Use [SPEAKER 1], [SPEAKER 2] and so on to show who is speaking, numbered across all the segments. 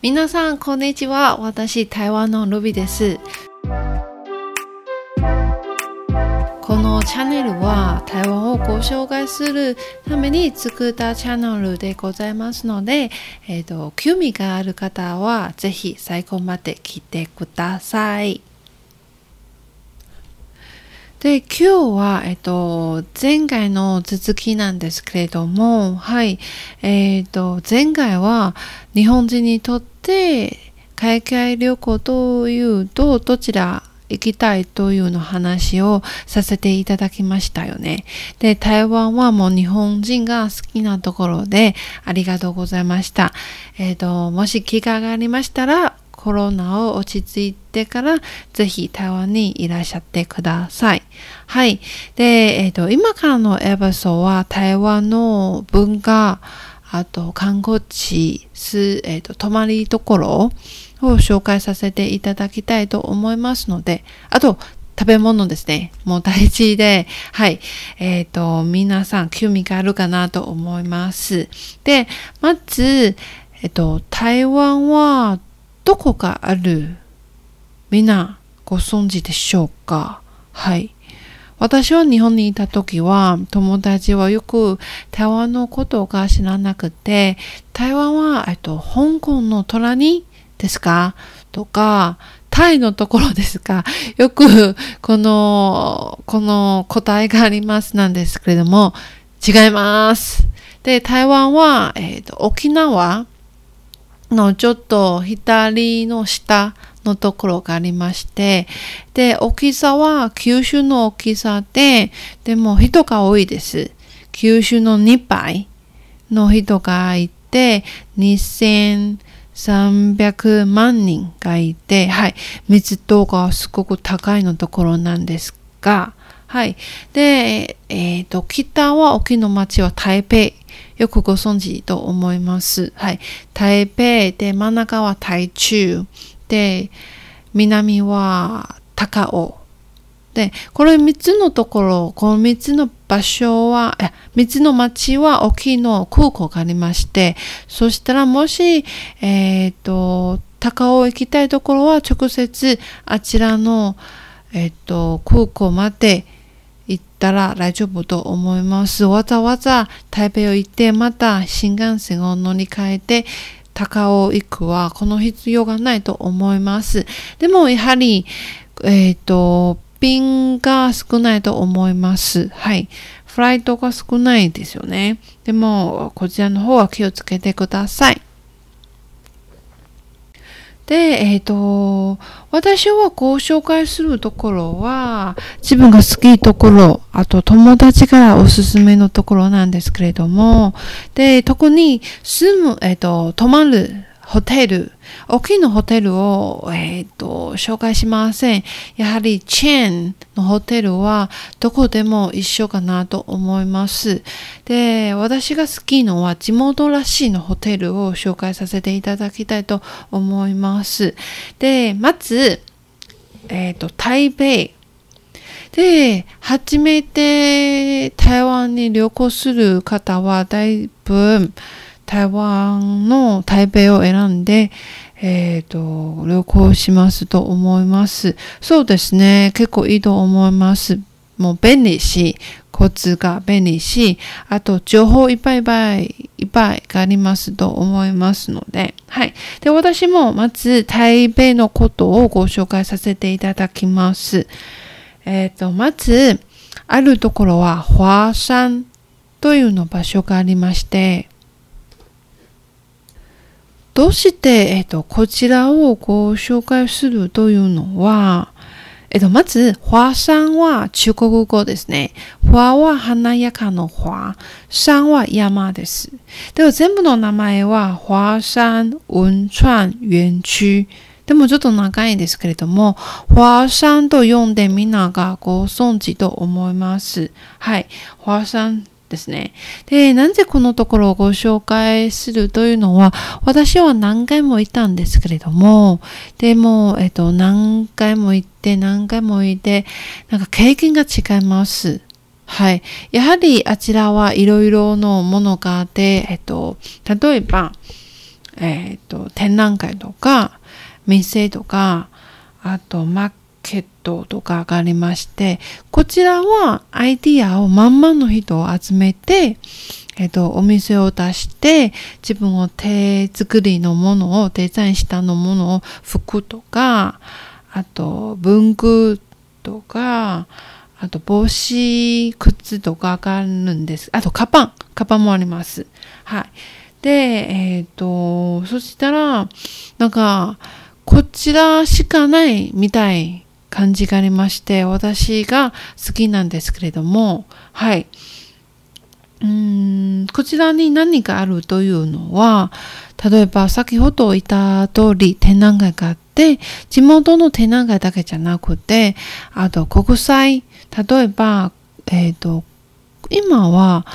[SPEAKER 1] 皆さん、こんにちは。私、台湾のルビです。このチャンネルは台湾をご紹介するために作ったチャンネルでございますので、えーと、興味がある方はぜひ最後まで来てください。で、今日は、えっと、前回の続きなんですけれども、はい。えっと、前回は日本人にとって海外旅行というとどちら行きたいというの話をさせていただきましたよね。で、台湾はもう日本人が好きなところでありがとうございました。えっ、と、もし機会がありましたら、コロナを落ち着いてからぜひ台湾にいらっしゃってください。はい。で、えっ、ー、と、今からのエヴァソは台湾の文化、あと観光地、す、えっ、ー、と、泊まりところを紹介させていただきたいと思いますので、あと、食べ物ですね。もう大事で、はい。えっ、ー、と、皆さん興味があるかなと思います。で、まず、えっ、ー、と、台湾はどこがあるみんなご存知でしょうか？はい。私は日本にいた時は友達はよく台湾のことが知らなくて、台湾は、えっと、香港の隣ですか？とか、タイのところですか？よく、この、この答えがありますなんですけれども、違います。で、台湾は、えっ、と、沖縄のちょっと左の下のところがありまして、で、大きさは九州の大きさで、でも人が多いです。九州の2倍の人がいて、2300万人がいて、はい、密度がすごく高いのところなんですが、はい。で、えっ、ー、と、北は沖の町は台北。よくご存知と思います。はい。台北で真ん中は台中で南は高尾で、これ3つのところ、この3つの場所は、3つの町は沖の空港がありまして、そしたらもし、えっ、ー、と、高尾行きたいところは直接あちらの、えっ、ー、と、空港まで行ったら大丈夫と思います。わざわざ台北を行って、また新幹線を乗り換えて、高尾行くはこの必要がないと思います。でもやはり、えっ、ー、と、便が少ないと思います。はい。フライトが少ないですよね。でも、こちらの方は気をつけてください。で、えっ、ー、と、私はこう紹介するところは、自分が好きいところ、あと友達からおすすめのところなんですけれども、で、特に住む、えっ、ー、と、泊まるホテル、大きなホテルを、えっ、ー、と、紹介しません。やはりチェーンのホテルはどこでも一緒かなと思います。で、私が好きのは地元らしいのホテルを紹介させていただきたいと思います。で、まず、えっ、ー、と、台北。で、初めて台湾に旅行する方はだいぶ、台湾の台北を選んで、えっ、ー、と、旅行しますと思います。そうですね。結構いいと思います。もう便利し、交通が便利し、あと情報いっぱいいっぱいいっぱいがありますと思いますので、はい。で、私もまず台北のことをご紹介させていただきます。えっ、ー、と、まず、あるところは、華山というの場所がありまして、どうして、えっ、と、こちらをご紹介するというのは、えっ、と、まず、華山は中国語ですね。華は華やかの華、山は山です。でも全部の名前は、華山文創園区。でもちょっと長いんですけれども、華山と読んでみんながご存知と思います。はい。華山ですね。で、なぜこのところをご紹介するというのは、私は何回も行ったんですけれども、でも、えっと、何回も行って、何回も行って、なんか経験が違います。はい。やはりあちらはいろいろのものがあって、えっと、例えば、えっ、と、展覧会とか、店とか、あと、マーケットとかがありまして、こちらはアイディアをまんまの人を集めて、えっ、と、お店を出して、自分を手作りのものを、デザインしたのものを、服とか、あと、文具とか、あと帽子、靴とかがあるんです。あと、カバン。カバンもあります。はい。で、えっ、ー、と、そしたら、なんか、こちらしかないみたい感じがありまして、私が好きなんですけれども、はい。うんこちらに何かあるというのは、例えば先ほど言った通り展覧会があって、地元の展覧会だけじゃなくて、あと国際、例えば、えっ、ー、と、今は、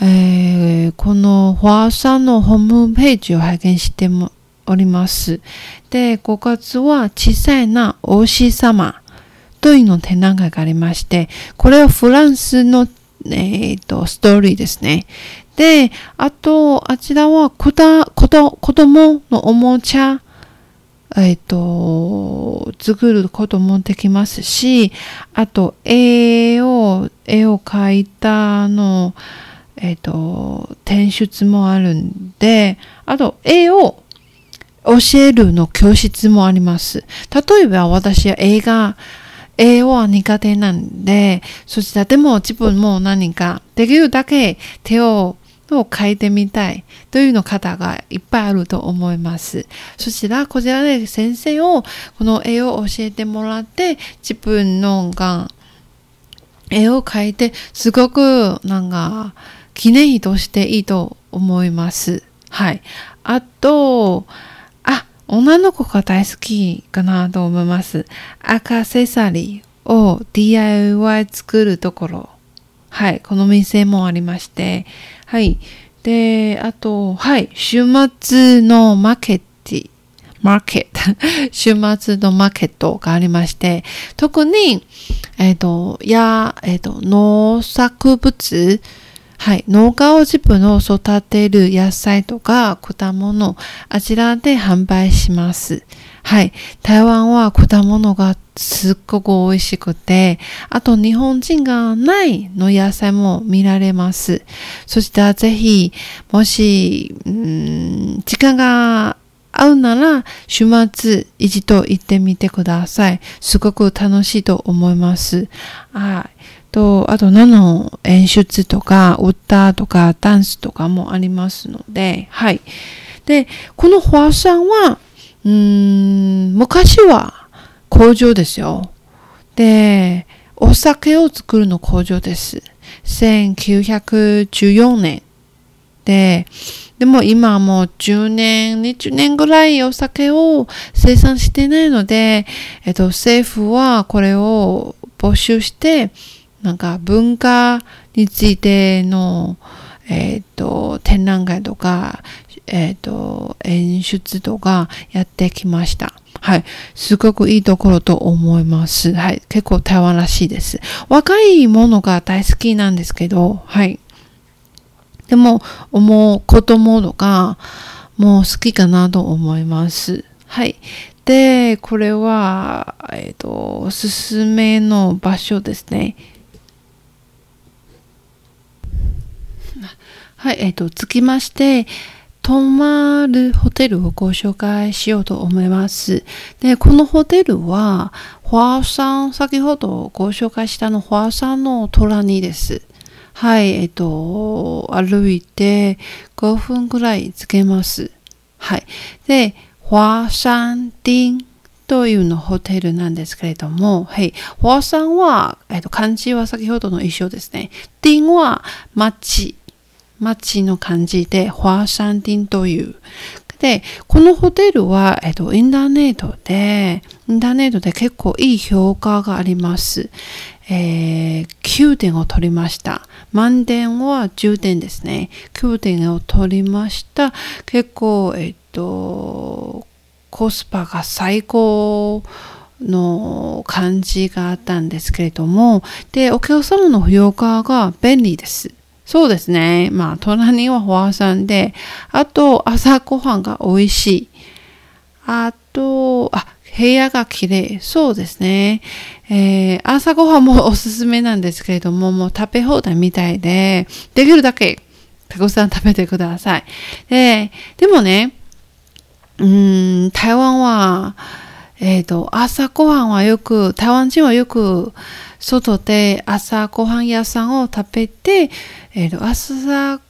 [SPEAKER 1] えー、このフォアさんのホームページを拝見してもおります。で、5月は小さいなお牛様というの展覧会がありまして、これはフランスのえ、ー、と、ストーリーですね。で、あと、あちらは子だ、子、子供のおもちゃ、えっ、ー、と、作ることもできますし、あと、絵を、絵を描いたの、えっ、ー、と、転出もあるんで、あと、絵を教えるの教室もあります。例えば私は映画、絵は苦手なんで、そしたらでも自分も何かできるだけ手をを変えてみたいというの方がいっぱいあると思います。そしたらこちらで先生をこの絵を教えてもらって自分のが絵を描いてすごくなんか記念碑としていいと思います。はい。あと、女の子が大好きかなと思います。アカセサリーを DIY 作るところ。はい。この店もありまして。はい。で、あと、はい。週末のマーケット、マーケット、週末のマーケットがありまして、特に、えっ、ー、と、や、えっ、ー、と、農作物、はい。農家を自分の育てる野菜とか果物、あちらで販売します。はい。台湾は果物がすっごく美味しくて、あと日本人がないの野菜も見られます。そしたらぜひ、もし、うん、時間が合うなら、週末一度行ってみてください。すごく楽しいと思います。はい。と、あと何の演出とか、歌とか、ダンスとかもありますので、はい。で、このフォアさんは、うん、昔は工場ですよ。で、お酒を作るの工場です。1914年。で、でも今もう10年、20年ぐらいお酒を生産してないので、えっと、政府はこれを募集して、なんか文化についての、え、ー、と、展覧会とか、えっ、ー、と、演出とかやってきました。はい。すごくいいところと思います。はい。結構台湾らしいです。若いものが大好きなんですけど、はい。でも、もう子供とか、もう好きかなと思います。はい。で、これは、えっ、ー、と、おすすめの場所ですね。はい、えっ、ー、と、つきまして、泊まるホテルをご紹介しようと思います。で、このホテルは、フォアさん、先ほどご紹介したのフォアさんの隣です。はい、えっ、ー、と、歩いて5分くらいつけます。はい。で、フォアサンディンというのホテルなんですけれども、はい。フォアさんは、えっ、ー、と、漢字は先ほどの一緒ですね。ディンは町。町の漢字で、華山町という。で、このホテルは、えっと、インターネットで、インターネットで結構いい評価があります。えー、9点を取りました。満点は10点ですね。9点を取りました。結構、えっと、コスパが最高の感じがあったんですけれども、で、お客様の評価が便利です。そうですね。まあ、隣はフォアさんで、あと、朝ごはんが美味しい。あと、あ、部屋が綺麗。そうですね。えー、朝ごはんもおすすめなんですけれども、もう食べ放題みたいで、できるだけたくさん食べてください。で、でもね、うん、台湾は、えっ、ー、と、朝ごはんはよく、台湾人はよく、外で朝ごはん屋さんを食べて、えっ、ー、と、朝、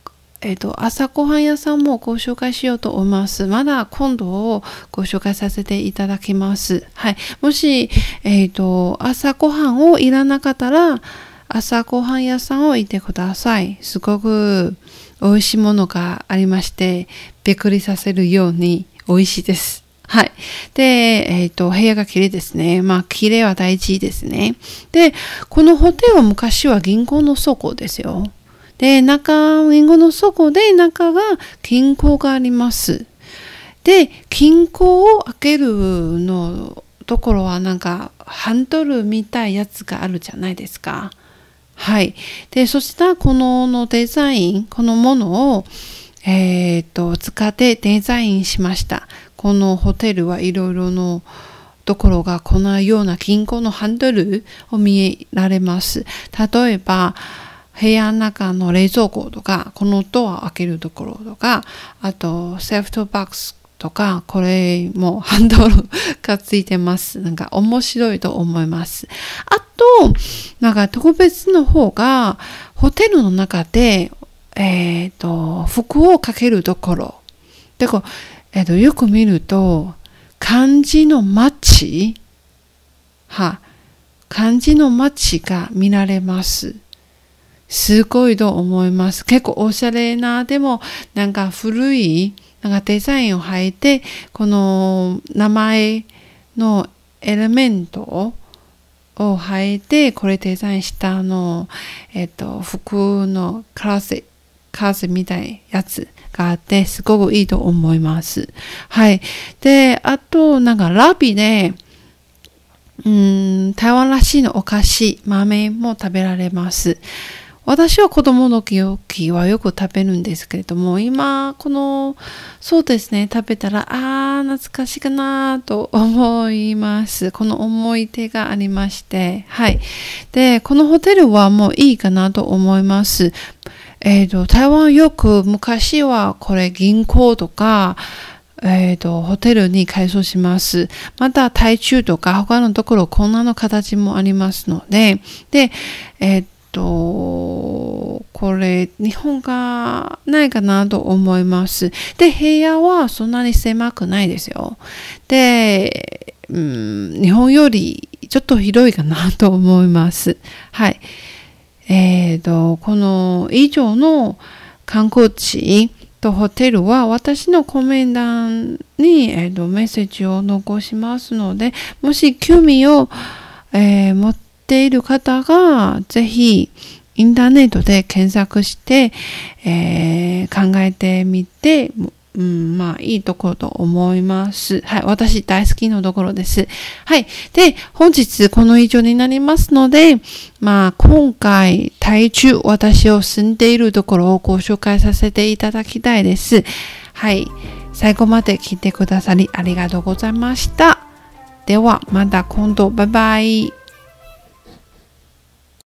[SPEAKER 1] えっ、ー、と、朝ごはん屋さんもご紹介しようと思います。まだ今度をご紹介させていただきます。はい。もし、えっ、と、朝ごはんをいらなかったら、朝ごはん屋さんを行ってください。すごく美味しいものがありまして、びっくりさせるように美味しいです。はい。で、えっ、ー、と、部屋が綺麗ですね。まあ、綺麗は大事ですね。で、このホテルは昔は銀行の倉庫ですよ。で、中、銀行の倉庫で中が金庫があります。で、金庫を開けるのところはなんかハンドルみたいやつがあるじゃないですか。はい。で、そしたらこののデザイン、このものを、えっ、と、使ってデザインしました。このホテルはいろいろのところがこのような銀行のハンドルを見られます。例えば、部屋の中の冷蔵庫とか、このドアを開けるところとか、あと、セーフトバックスとか、これもハンドルがついてます。なんか面白いと思います。あと、なんか特別の方が、ホテルの中で、えっ、ー、と、服をかけるところ。で、こうえっと、よく見ると、漢字の街は、漢字の街が見られます。すごいと思います。結構おしゃれな、でもなんか古い、なんかデザインを履いて、この名前のエレメントを履いて、これデザインしたあの、えっと、服のクラス、数みたいやつがあって、すごくいいと思います。はい。で、あと、なんかラビで、うん、台湾らしいのお菓子、豆も食べられます。私は子供の時はよく食べるんですけれども、今、この、そうですね、食べたら、ああ、懐かしいかなと思います。この思い出がありまして、はい。で、このホテルはもういいかなと思います。えっ、ー、と、台湾よく昔はこれ銀行とか、えっ、ー、と、ホテルに改装します。また、台中とか他のところ、こんなの形もありますので、で、えっ、ー、と、これ、日本がないかなと思います。で、部屋はそんなに狭くないですよ。で、うん、日本よりちょっと広いかなと思います。はい。え、ー、と、この以上の観光地とホテルは私のコメン欄に、えーと、メッセージを残しますので、もし興味を、えー、持っている方が、ぜひインターネットで検索して、えー、考えてみて、うん、まあ、いいところと思います。はい。私大好きなところです。はい。で、本日この以上になりますので、まあ、今回、台中、私を住んでいるところをご紹介させていただきたいです。はい。最後まで聞いてくださりありがとうございました。では、また今度、バイバイ。